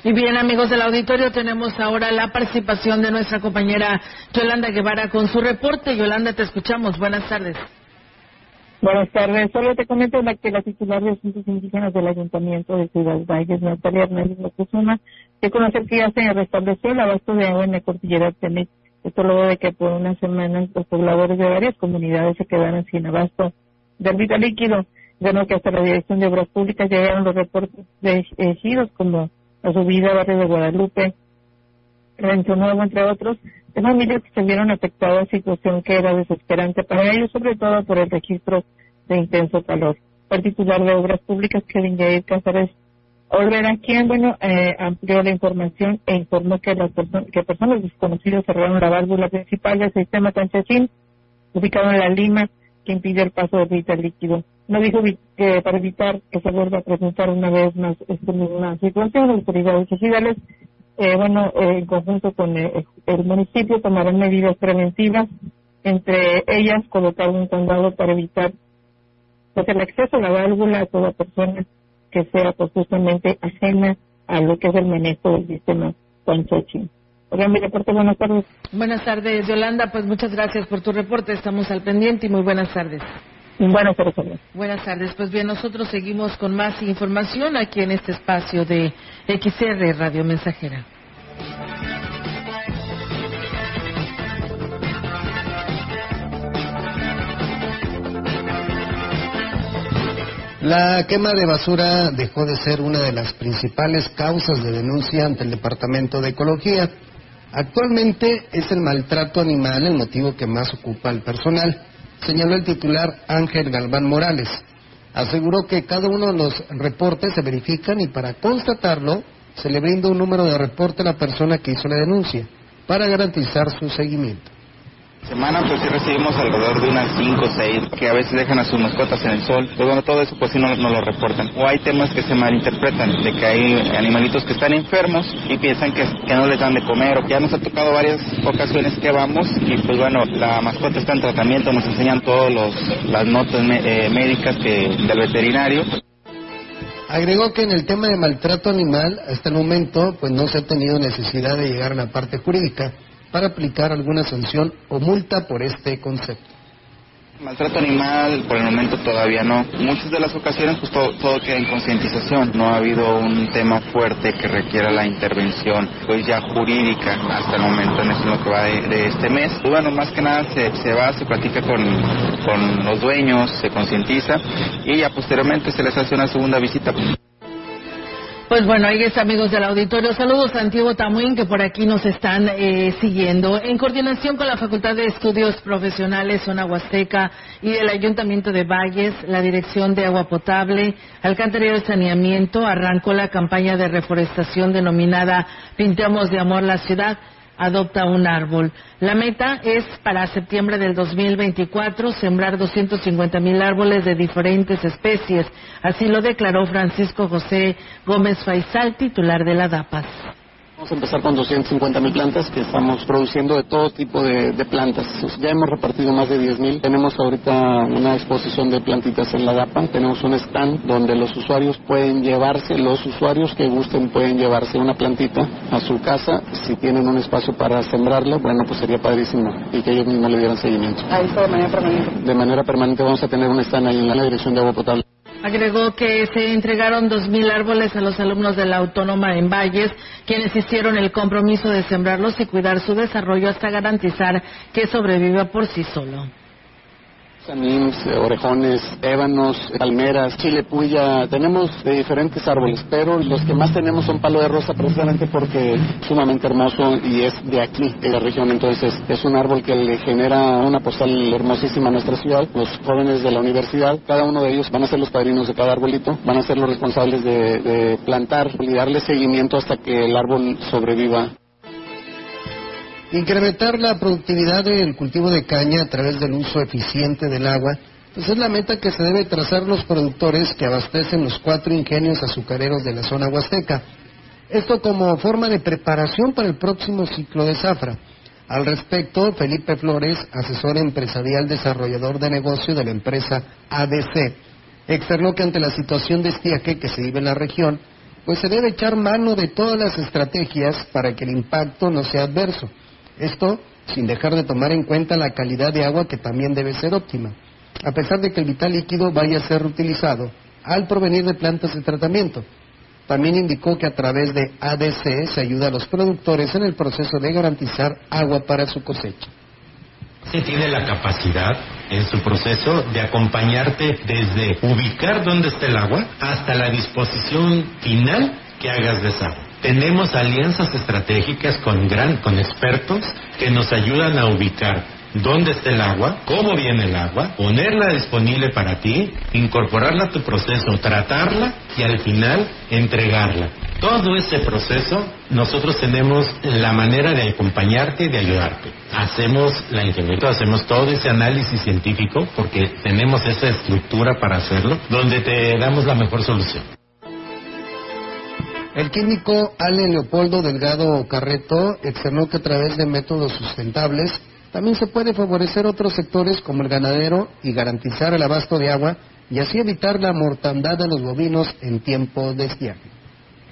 Y bien, amigos del auditorio, tenemos ahora la participación de nuestra compañera Yolanda Guevara con su reporte. Yolanda, te escuchamos. Buenas tardes. Buenas tardes. Solo te comento que la titular de Asuntos Indígenas del Ayuntamiento de Ciudad Valles, Natalia Hernández López que conocer que ya se restableció el abasto de agua en la cordillera Tenec. Esto luego de que por unas semanas los pobladores de varias comunidades se quedaron sin abasto del vital líquido. Bueno, que hasta la Dirección de Obras Públicas llegaron los reportes de ejidos como la subida barrio de Guadalupe, Rancho Nuevo, entre otros, de familias que se vieron afectadas, situación que era desesperante para ellos, sobre todo por el registro de intenso calor. Particular de Obras Públicas, Kevin Jair Cáceres Olvera, quien, bueno, eh, amplió la información e informó que las que personas desconocidas cerraron la válvula principal del sistema Tanchachín, ubicado en la Lima, que impide el paso del vital líquido. No dijo que para evitar que se vuelva a presentar una vez más esta misma situación, las autoridades ejidales, eh, bueno, eh, en conjunto con eh, el, municipio, tomarán medidas preventivas, entre ellas colocar un condado para evitar pues, el acceso a la válvula a toda persona que sea pues, justamente ajena a lo que es el manejo del sistema Panchochi. Hola, mi reporte, buenas tardes. Buenas tardes, Yolanda, pues muchas gracias por tu reporte, estamos al pendiente y muy buenas tardes. Buenas tardes. Buenas tardes. Pues bien, nosotros seguimos con más información aquí en este espacio de XR Radio Mensajera. La quema de basura dejó de ser una de las principales causas de denuncia ante el Departamento de Ecología. Actualmente es el maltrato animal el motivo que más ocupa al personal señaló el titular Ángel Galván Morales. Aseguró que cada uno de los reportes se verifican y para constatarlo se le brinda un número de reporte a la persona que hizo la denuncia para garantizar su seguimiento semana pues sí recibimos alrededor de unas 5 o 6 que a veces dejan a sus mascotas en el sol. Pues bueno, todo eso pues sí no, no, lo reportan. O hay temas que se malinterpretan, de que hay animalitos que están enfermos y piensan que, que no les dan de comer. O ya nos ha tocado varias ocasiones que vamos y pues bueno, la mascota está en tratamiento, nos enseñan todas las notas eh, médicas que, del veterinario. Agregó que en el tema de maltrato animal, hasta el momento, pues no se ha tenido necesidad de llegar a la parte jurídica para aplicar alguna sanción o multa por este concepto. Maltrato animal, por el momento todavía no. Muchas de las ocasiones, pues todo, queda en concientización. No ha habido un tema fuerte que requiera la intervención, pues ya jurídica hasta el momento, en eso lo que va de, este mes. Y bueno, más que nada se, se va, se platica con, con los dueños, se concientiza y ya posteriormente se les hace una segunda visita. Pues bueno, ahí está, amigos del auditorio. Saludos a Antiguo Tamuín, que por aquí nos están eh, siguiendo. En coordinación con la Facultad de Estudios Profesionales Zona Huasteca y el Ayuntamiento de Valles, la Dirección de Agua Potable, Alcantarillado de Saneamiento, arrancó la campaña de reforestación denominada Pintemos de Amor la Ciudad adopta un árbol. La meta es para septiembre del 2024 sembrar 250 mil árboles de diferentes especies. Así lo declaró Francisco José Gómez Faisal, titular de la DAPAS. Vamos a empezar con 250 mil plantas que estamos produciendo de todo tipo de, plantas. Ya hemos repartido más de 10 mil. Tenemos ahorita una exposición de plantitas en la DAPA. Tenemos un stand donde los usuarios pueden llevarse, los usuarios que gusten pueden llevarse una plantita a su casa. Si tienen un espacio para sembrarlo, bueno, pues sería padrísimo y que ellos mismos le dieran seguimiento. Ahí está de manera permanente. De manera permanente vamos a tener un stand ahí en la dirección de agua potable. Agregó que se entregaron 2.000 árboles a los alumnos de la Autónoma en Valles, quienes hicieron el compromiso de sembrarlos y cuidar su desarrollo hasta garantizar que sobreviva por sí solo. Sanims, orejones, ébanos, palmeras, chile tenemos de diferentes árboles, pero los que más tenemos son palo de rosa precisamente porque es sumamente hermoso y es de aquí, de la región, entonces es un árbol que le genera una postal hermosísima a nuestra ciudad. Los jóvenes de la universidad, cada uno de ellos van a ser los padrinos de cada arbolito, van a ser los responsables de plantar y darle seguimiento hasta que el árbol sobreviva. Incrementar la productividad del cultivo de caña a través del uso eficiente del agua pues es la meta que se debe trazar los productores que abastecen los cuatro ingenios azucareros de la zona huasteca. Esto como forma de preparación para el próximo ciclo de zafra. Al respecto, Felipe Flores, asesor empresarial desarrollador de negocio de la empresa ADC, externó que ante la situación de estiaje que se vive en la región, pues se debe echar mano de todas las estrategias para que el impacto no sea adverso. Esto sin dejar de tomar en cuenta la calidad de agua que también debe ser óptima, a pesar de que el vital líquido vaya a ser reutilizado al provenir de plantas de tratamiento. También indicó que a través de ADC se ayuda a los productores en el proceso de garantizar agua para su cosecha. Se tiene la capacidad en su proceso de acompañarte desde ubicar dónde está el agua hasta la disposición final que hagas de esa agua. Tenemos alianzas estratégicas con gran, con expertos que nos ayudan a ubicar dónde está el agua, cómo viene el agua, ponerla disponible para ti, incorporarla a tu proceso, tratarla y al final entregarla. Todo ese proceso nosotros tenemos la manera de acompañarte y de ayudarte. Hacemos la ingeniería, hacemos todo ese análisis científico porque tenemos esa estructura para hacerlo, donde te damos la mejor solución. El químico Ale Leopoldo Delgado Carreto externó que a través de métodos sustentables también se puede favorecer otros sectores como el ganadero y garantizar el abasto de agua y así evitar la mortandad de los bovinos en tiempo de estiaje.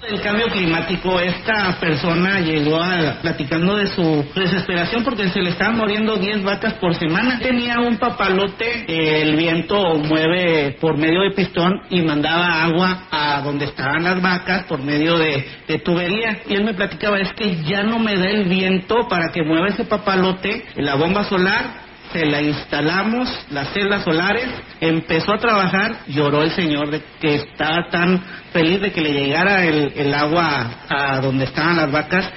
El cambio climático, esta persona llegó a, platicando de su desesperación porque se le estaban muriendo 10 vacas por semana. Tenía un papalote, el viento mueve por medio de pistón y mandaba agua a donde estaban las vacas por medio de, de tubería. Y él me platicaba, es que ya no me da el viento para que mueva ese papalote, la bomba solar se la instalamos, las celdas solares, empezó a trabajar, lloró el señor de que estaba tan feliz de que le llegara el, el agua a donde estaban las vacas.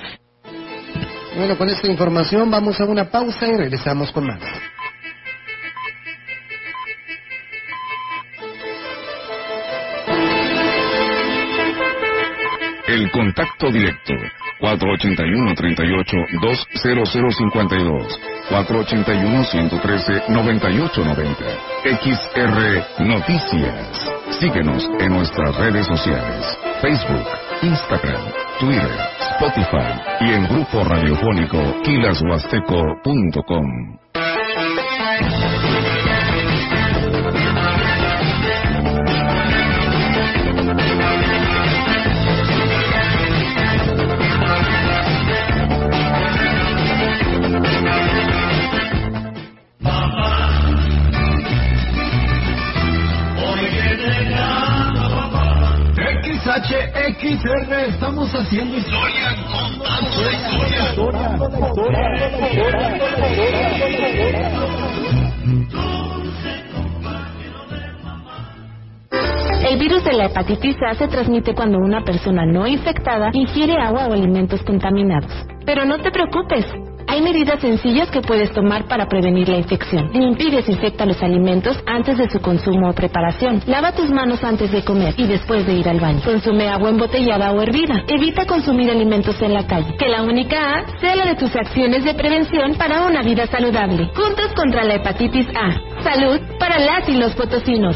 Bueno, con esta información vamos a una pausa y regresamos con más. El contacto directo 481-38-20052 481-113-9890 XR Noticias. Síguenos en nuestras redes sociales, Facebook, Instagram, Twitter, Spotify y en grupo radiofónico kilashuasteco.com. hepatitis A se transmite cuando una persona no infectada ingiere agua o alimentos contaminados. Pero no te preocupes, hay medidas sencillas que puedes tomar para prevenir la infección. Limpia y desinfecta los alimentos antes de su consumo o preparación. Lava tus manos antes de comer y después de ir al baño. Consume agua embotellada o hervida. Evita consumir alimentos en la calle. Que la única A sea la de tus acciones de prevención para una vida saludable. Juntos contra la hepatitis A. Salud para las y los potosinos.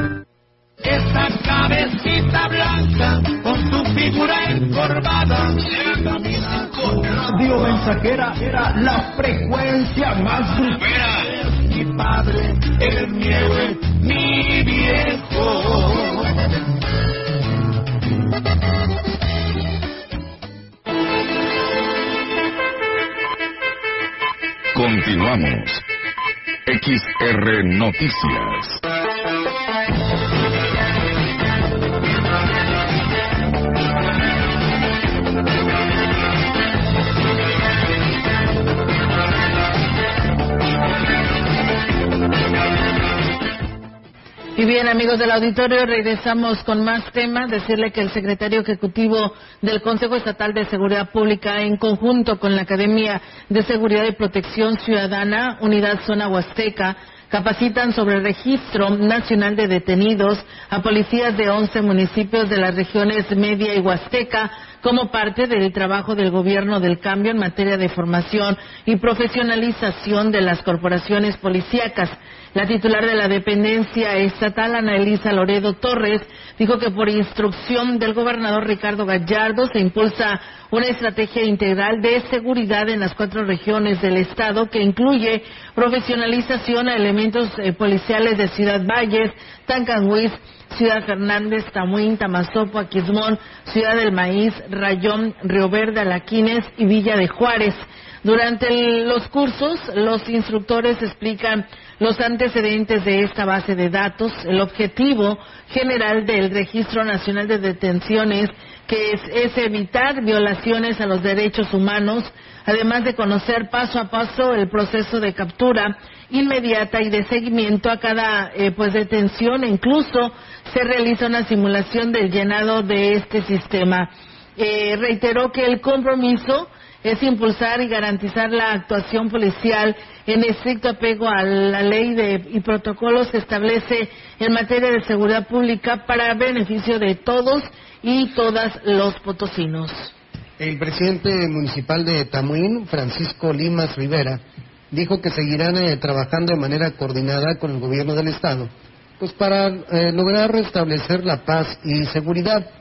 Esa cabecita blanca con su figura encorvada Radio mensajera era la frecuencia más grupera. Mi padre, el nieve, mi viejo. Continuamos. XR Noticias. Y bien, amigos del auditorio, regresamos con más temas. Decirle que el secretario ejecutivo del Consejo Estatal de Seguridad Pública, en conjunto con la Academia de Seguridad y Protección Ciudadana, Unidad Zona Huasteca, capacitan sobre el registro nacional de detenidos a policías de 11 municipios de las regiones media y huasteca como parte del trabajo del gobierno del cambio en materia de formación y profesionalización de las corporaciones policíacas. La titular de la dependencia estatal, Ana Elisa Loredo Torres, dijo que por instrucción del gobernador Ricardo Gallardo se impulsa una estrategia integral de seguridad en las cuatro regiones del estado que incluye profesionalización a elementos eh, policiales de Ciudad Valles, Tancanhuiz, Ciudad Fernández, Tamuín, Tamazopo, Aquismón, Ciudad del Maíz, Rayón, Río Verde, Alaquines y Villa de Juárez. Durante los cursos, los instructores explican los antecedentes de esta base de datos, el objetivo general del Registro Nacional de Detenciones, que es, evitar violaciones a los derechos humanos, además de conocer paso a paso el proceso de captura inmediata y de seguimiento a cada eh, pues detención incluso se realiza una simulación del llenado de este sistema. Eh, reiteró que el compromiso es impulsar y garantizar la actuación policial en estricto apego a la ley de, y protocolos que establece en materia de seguridad pública para beneficio de todos y todas los potosinos. El presidente municipal de Tamuín, Francisco Limas Rivera, dijo que seguirán eh, trabajando de manera coordinada con el gobierno del Estado, pues para eh, lograr restablecer la paz y seguridad.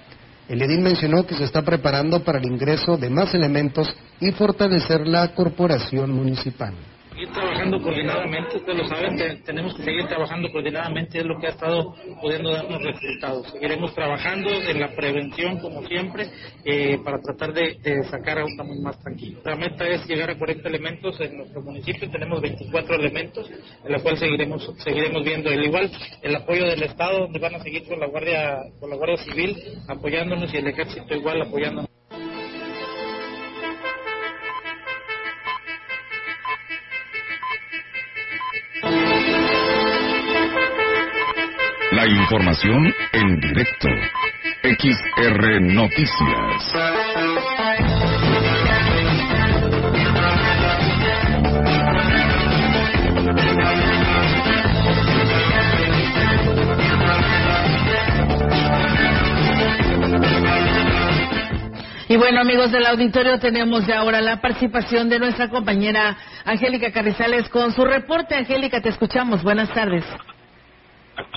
El edil mencionó que se está preparando para el ingreso de más elementos y fortalecer la corporación municipal seguir trabajando coordinadamente, ustedes lo saben, tenemos que seguir trabajando coordinadamente, es lo que ha estado pudiendo darnos resultados. Seguiremos trabajando en la prevención, como siempre, eh, para tratar de, sacar a un camino más tranquilo. La meta es llegar a 40 elementos en nuestro municipio, tenemos 24 elementos, en la cual seguiremos, seguiremos viendo. El igual, el apoyo del Estado, donde van a seguir con la Guardia, con la Guardia Civil apoyándonos y el Ejército igual apoyándonos. La información en directo. XR Noticias. Y bueno, amigos del auditorio, tenemos ya ahora la participación de nuestra compañera Angélica Carrizales con su reporte. Angélica, te escuchamos. Buenas tardes.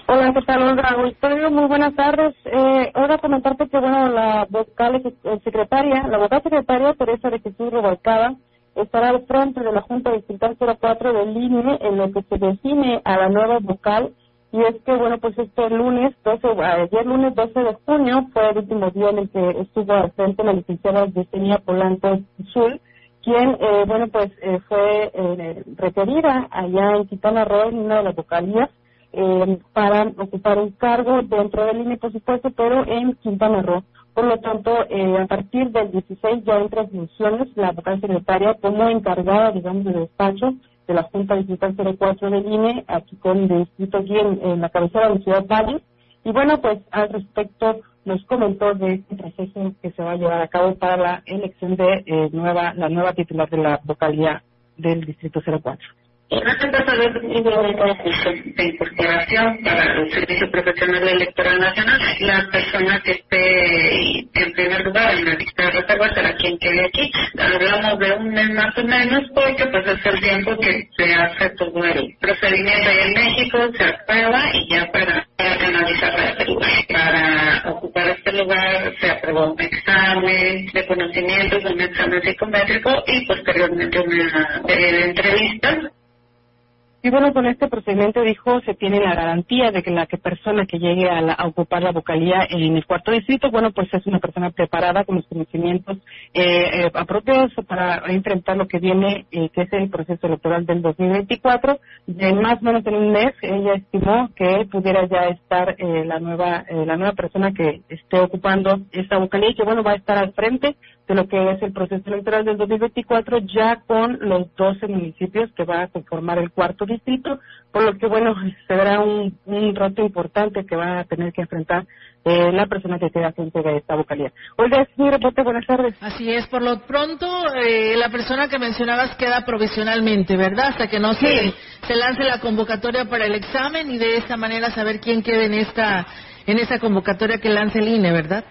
Hola, ¿qué tal, Raúl? Muy buenas tardes. Eh, comentarte que, bueno, la vocal eh, secretaria, la vocal secretaria Teresa de Jesús Revolcada, estará al frente de la Junta Distrital 04 del INE en lo que se define a la nueva vocal. Y es que, bueno, pues este lunes, 12, ayer lunes 12 de junio, fue el último día en el que estuvo al frente la licenciada Yesenia Polanco Sul, quien, eh, bueno, pues eh, fue eh, requerida allá en Quintana Roo, en una de las vocalías, eh, para ocupar un cargo dentro del INE, por supuesto, pero en Quintana Roo. Por lo tanto, eh, a partir del 16 ya entra funciones la vocal secretaria como encargada, digamos, de despacho de la Junta Distrital 04 del INE, aquí con el distrito aquí en, la cabecera de Ciudad Valle. Y bueno, pues al respecto nos comentó de este proceso que se va a llevar a cabo para la elección de eh, nueva, la nueva titular de la vocalía del distrito 04. Respecto a saber de incorporación para el Servicio Profesional Electoral Nacional, la persona que esté en primer lugar en la lista de reserva será quien quede aquí. Hablamos de un mes más o menos porque pues es el tiempo que se hace todo el procedimiento en México, se aprueba y ya para, para analizar este lugar. Para ocupar este lugar se aprobó un examen de conocimientos, un examen psicométrico y posteriormente una serie de entrevistas y bueno, con este procedimiento, dijo, se tiene la garantía de que la que persona que llegue a, ocupar la vocalía en el cuarto distrito, bueno, pues es una persona preparada con los conocimientos eh, eh apropiados para enfrentar lo que viene, eh, que es el proceso electoral del 2024. De más o menos en un mes, ella estimó que pudiera ya estar eh, la nueva la nueva persona que esté ocupando esta vocalía y que, bueno, va a estar al frente de lo que es el proceso electoral del 2024 ya con los 12 municipios que va a conformar el cuarto distrito, por lo que bueno, será un, un reto importante que va a tener que enfrentar eh, la persona que queda frente de esta vocalía. Oiga, señor reporte, buenas tardes. Así es, por lo pronto eh, la persona que mencionabas queda provisionalmente, ¿verdad? Hasta que no se, se lance la convocatoria para el examen y de esta manera saber quién queda en esta en esa convocatoria que lance el INE, ¿verdad?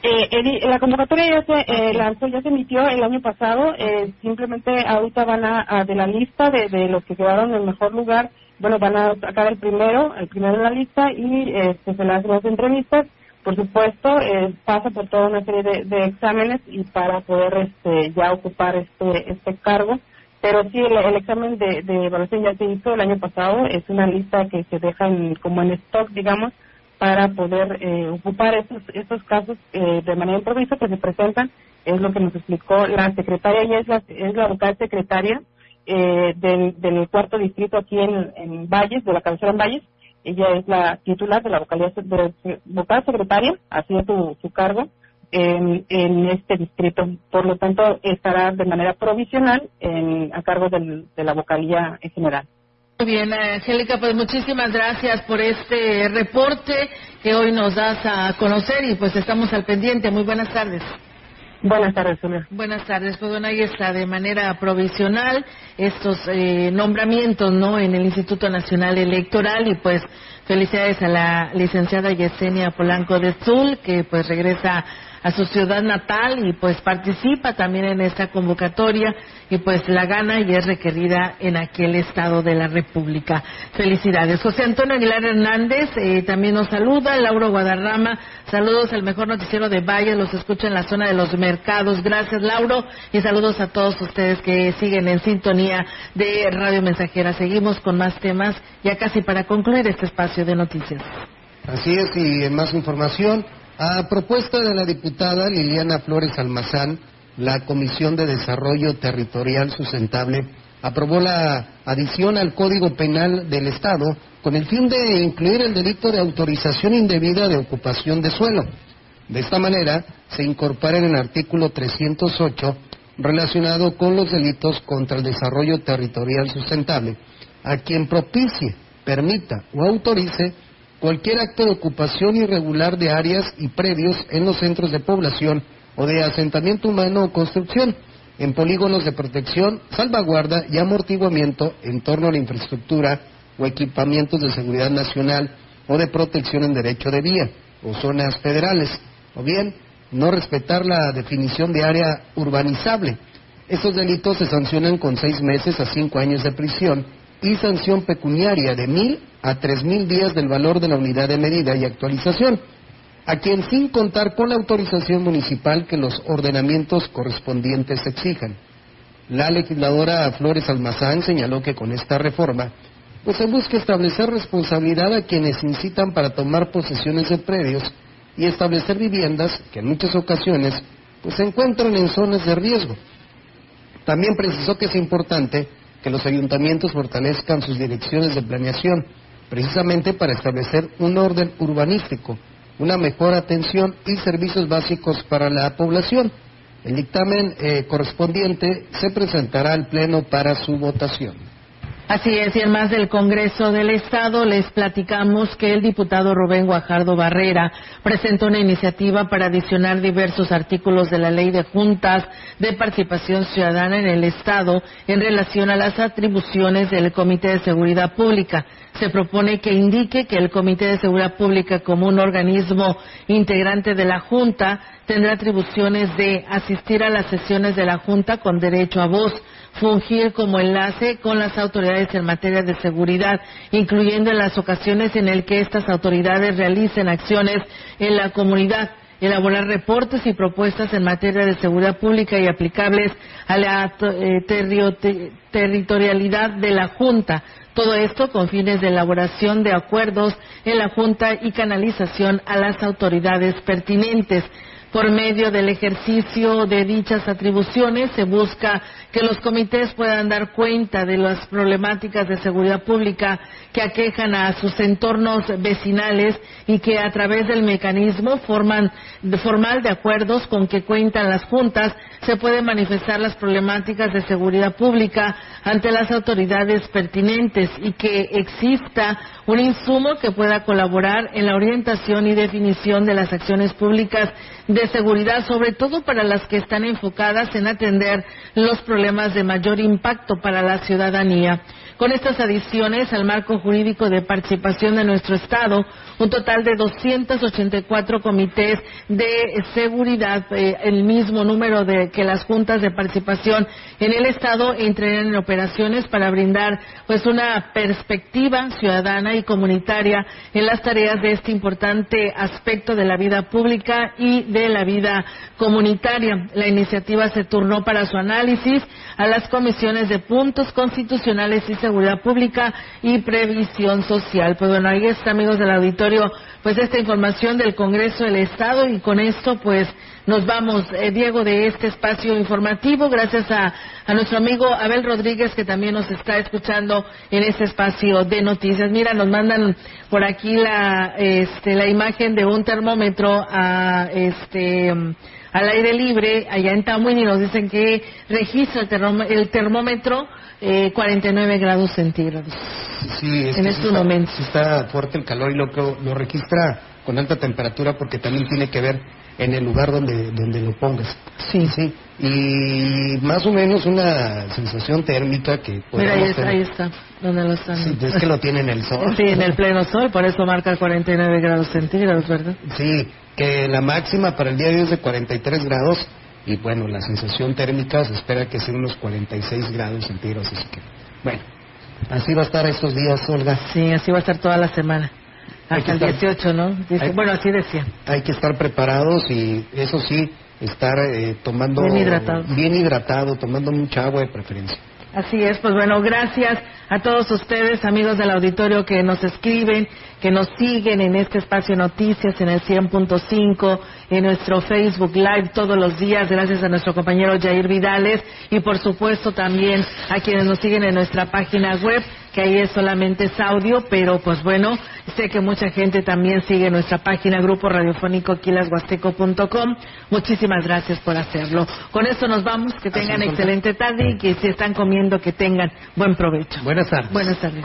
Eh, la convocatoria ya se eh, lanzó, ya se emitió el año pasado. Eh, simplemente ahorita van a, de la lista de, de, los que quedaron en el mejor lugar, bueno, van a sacar el primero, el primero de la lista y este, se las dos entrevistas. Por supuesto, eh, pasa por toda una serie de, exámenes y para poder este, ya ocupar este, este cargo. Pero sí, el, examen de, de evaluación ya se hizo el año pasado. Es una lista que se deja como en stock, digamos, para poder eh, ocupar estos, estos casos eh, de manera improvisa que se presentan. Es lo que nos explicó la secretaria, ella es la, es la local secretaria eh, del, cuarto distrito aquí en, en, Valles, de la cabecera en Valles. Ella es la titular de la vocalía, de, vocal secretaria, haciendo su, su cargo en, en, este distrito. Por lo tanto, estará de manera provisional en, a cargo de la vocalía en general. Muy bien, Angélica, pues muchísimas gracias por este reporte que hoy nos das a conocer y pues estamos al pendiente. Muy buenas tardes. Buenas tardes, Sonia. Buenas tardes. Pues bueno, ahí está de manera provisional estos eh, nombramientos, ¿no? En el Instituto Nacional Electoral y pues felicidades a la licenciada Yesenia Polanco de Zul que pues regresa a su ciudad natal y pues participa también en esta convocatoria y pues la gana y es requerida en aquel estado de la República. Felicidades. José Antonio Aguilar Hernández eh, también nos saluda. Lauro Guadarrama, saludos al mejor noticiero de Valle, los escucha en la zona de los mercados. Gracias, Lauro, y saludos a todos ustedes que siguen en sintonía de Radio Mensajera. Seguimos con más temas, ya casi para concluir este espacio de noticias. Así es, y más información, a propuesta de la diputada Liliana Flores Almazán, la Comisión de Desarrollo Territorial Sustentable aprobó la adición al Código Penal del Estado con el fin de incluir el delito de autorización indebida de ocupación de suelo. De esta manera, se incorpora en el artículo 308 relacionado con los delitos contra el desarrollo territorial sustentable a quien propicie, permita o autorice cualquier acto de ocupación irregular de áreas y predios en los centros de población o de asentamiento humano o construcción, en polígonos de protección, salvaguarda y amortiguamiento en torno a la infraestructura o equipamientos de seguridad nacional o de protección en derecho de vía o zonas federales, o bien no respetar la definición de área urbanizable. Estos delitos se sancionan con seis meses a cinco años de prisión y sanción pecuniaria de mil a tres mil días del valor de la unidad de medida y actualización, a quien sin contar con la autorización municipal que los ordenamientos correspondientes exijan. La legisladora Flores Almazán señaló que con esta reforma pues se busca establecer responsabilidad a quienes incitan para tomar posesiones de predios y establecer viviendas que en muchas ocasiones pues se encuentran en zonas de riesgo. También precisó que es importante que los ayuntamientos fortalezcan sus direcciones de planeación, precisamente para establecer un orden urbanístico, una mejor atención y servicios básicos para la población. El dictamen eh, correspondiente se presentará al Pleno para su votación. Así es, y en más del Congreso del Estado les platicamos que el diputado Rubén Guajardo Barrera presentó una iniciativa para adicionar diversos artículos de la Ley de Juntas de Participación Ciudadana en el Estado en relación a las atribuciones del Comité de Seguridad Pública. Se propone que indique que el Comité de Seguridad Pública, como un organismo integrante de la Junta, tendrá atribuciones de asistir a las sesiones de la Junta con derecho a voz fungir como enlace con las autoridades en materia de seguridad, incluyendo en las ocasiones en el que estas autoridades realicen acciones en la comunidad elaborar reportes y propuestas en materia de seguridad pública y aplicables a la eh, territorialidad de la Junta. Todo esto con fines de elaboración de acuerdos en la Junta y canalización a las autoridades pertinentes. Por medio del ejercicio de dichas atribuciones se busca que los comités puedan dar cuenta de las problemáticas de seguridad pública que aquejan a sus entornos vecinales y que a través del mecanismo forman, formal de acuerdos con que cuentan las juntas se pueden manifestar las problemáticas de seguridad pública ante las autoridades pertinentes y que exista un insumo que pueda colaborar en la orientación y definición de las acciones públicas de seguridad, sobre todo para las que están enfocadas en atender los problemas de mayor impacto para la ciudadanía. Con estas adiciones al marco jurídico de participación de nuestro Estado, un total de 284 comités de seguridad, eh, el mismo número de que las juntas de participación en el Estado entrarían en operaciones para brindar pues una perspectiva ciudadana y comunitaria en las tareas de este importante aspecto de la vida pública y de la vida comunitaria. La iniciativa se turnó para su análisis a las comisiones de puntos constitucionales y seguridad pública y previsión social. Pues bueno, ahí está, amigos del auditorio, pues esta información del Congreso del Estado y con esto pues nos vamos, eh, Diego, de este espacio informativo, gracias a, a, nuestro amigo Abel Rodríguez que también nos está escuchando en este espacio de noticias. Mira, nos mandan por aquí la, este, la imagen de un termómetro a, este, al aire libre allá en Tamuín y nos dicen que registra el, termómetro eh, 49 grados centígrados. Sí, en este momento. está fuerte el calor y lo, lo registra con alta temperatura porque también tiene que ver en el lugar donde, donde lo pongas. Sí. Sí. Y más o menos una sensación térmica que... Mira, ahí está, ahí está, donde lo están. Sí, es que lo tiene en el sol. Sí, en el pleno sol, por eso marca 49 grados centígrados, ¿verdad? Sí, que la máxima para el día de hoy es de 43 grados y bueno, la sensación térmica se espera que sea unos 46 grados centígrados, así que bueno, así va a estar estos días, Olga. Sí, así va a estar toda la semana. Hasta el 18, ¿no? bueno, así decía. Hay que estar preparados y eso sí, estar eh, tomando... Bien hidratado. Bien hidratado, tomando mucha agua de preferencia. Así es, pues bueno, gracias a todos ustedes, amigos del auditorio que nos escriben, que nos siguen en este espacio noticias, en el 100.5, en nuestro Facebook Live todos los días, gracias a nuestro compañero Jair Vidales y por supuesto también a quienes nos siguen en nuestra página web que ahí es solamente es audio, pero pues bueno, sé que mucha gente también sigue nuestra página Grupo Radiofónico quilashuasteco.com. Muchísimas gracias por hacerlo. Con esto nos vamos, que tengan excelente tarde y que si están comiendo que tengan buen provecho. Buenas tardes. Buenas tardes.